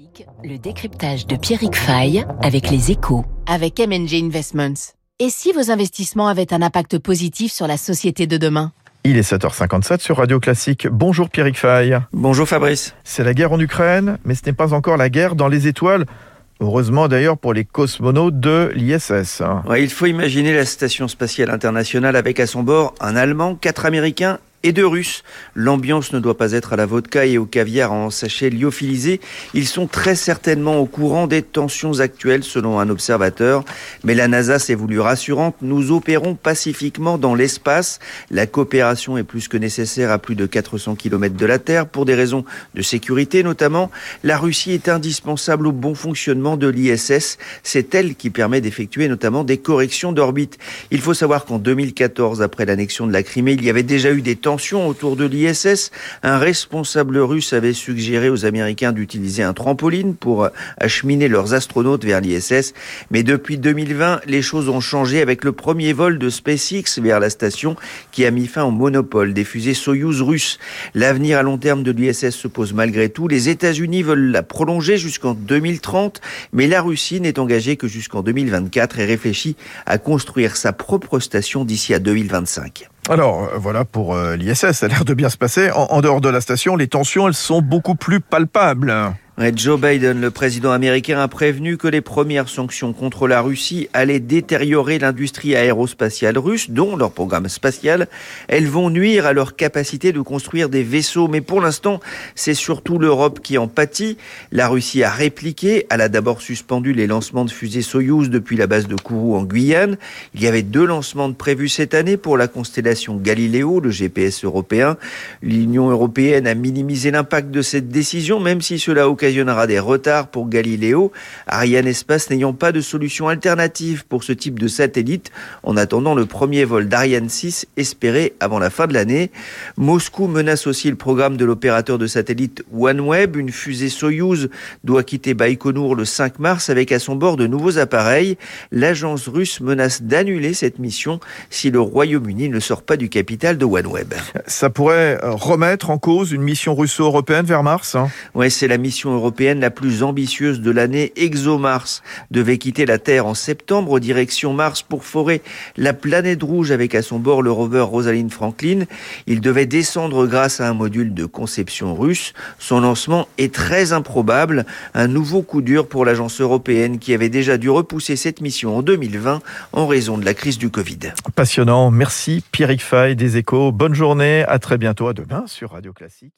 Classique, le décryptage de Pierrick Fay avec les échos. Avec MNG Investments. Et si vos investissements avaient un impact positif sur la société de demain? Il est 7h57 sur Radio Classique. Bonjour Pierrick Fay. Bonjour Fabrice. C'est la guerre en Ukraine, mais ce n'est pas encore la guerre dans les étoiles. Heureusement d'ailleurs pour les cosmonautes de l'ISS. Ouais, il faut imaginer la station spatiale internationale avec à son bord un Allemand, quatre Américains et de Russes. L'ambiance ne doit pas être à la vodka et au caviar en sachet lyophilisé. Ils sont très certainement au courant des tensions actuelles selon un observateur. Mais la NASA s'est voulu rassurante. Nous opérons pacifiquement dans l'espace. La coopération est plus que nécessaire à plus de 400 km de la Terre pour des raisons de sécurité notamment. La Russie est indispensable au bon fonctionnement de l'ISS. C'est elle qui permet d'effectuer notamment des corrections d'orbite. Il faut savoir qu'en 2014, après l'annexion de la Crimée, il y avait déjà eu des tensions autour de l'ISS. Un responsable russe avait suggéré aux Américains d'utiliser un trampoline pour acheminer leurs astronautes vers l'ISS. Mais depuis 2020, les choses ont changé avec le premier vol de SpaceX vers la station qui a mis fin au monopole des fusées Soyuz russes. L'avenir à long terme de l'ISS se pose malgré tout. Les États-Unis veulent la prolonger jusqu'en 2030, mais la Russie n'est engagée que jusqu'en 2024 et réfléchit à construire sa propre station d'ici à 2025. Alors euh, voilà pour euh, l'ISS, ça a l'air de bien se passer. En, en, dehors de la station, les tensions, elles sont beaucoup plus palpables. Joe Biden, le président américain, a prévenu que les premières sanctions contre la Russie allaient détériorer l'industrie aérospatiale russe, dont leur programme spatial. Elles vont nuire à leur capacité de construire des vaisseaux. Mais pour l'instant, c'est surtout l'Europe qui en pâtit. La Russie a répliqué. Elle a d'abord suspendu les lancements de fusées Soyouz depuis la base de Kourou en Guyane. Il y avait deux lancements prévus cette année pour la constellation Galileo, le GPS européen. L'Union européenne a minimisé l'impact de cette décision, même si cela occasionnera des retards pour Galileo, Ariane Espace n'ayant pas de solution alternative pour ce type de satellite en attendant le premier vol d'Ariane 6 espéré avant la fin de l'année. Moscou menace aussi le programme de l'opérateur de satellite OneWeb. Une fusée Soyuz doit quitter Baïkonour le 5 mars avec à son bord de nouveaux appareils. L'agence russe menace d'annuler cette mission si le Royaume-Uni ne sort pas du capital de OneWeb. Ça pourrait remettre en cause une mission russo-européenne vers Mars hein? Oui, c'est la mission européenne la plus ambitieuse de l'année, ExoMars, devait quitter la Terre en septembre direction Mars pour forer la planète rouge avec à son bord le rover Rosalind Franklin. Il devait descendre grâce à un module de conception russe. Son lancement est très improbable. Un nouveau coup dur pour l'agence européenne qui avait déjà dû repousser cette mission en 2020 en raison de la crise du Covid. Passionnant. Merci Pierrick Fay des Échos. Bonne journée. À très bientôt. À demain sur Radio Classique.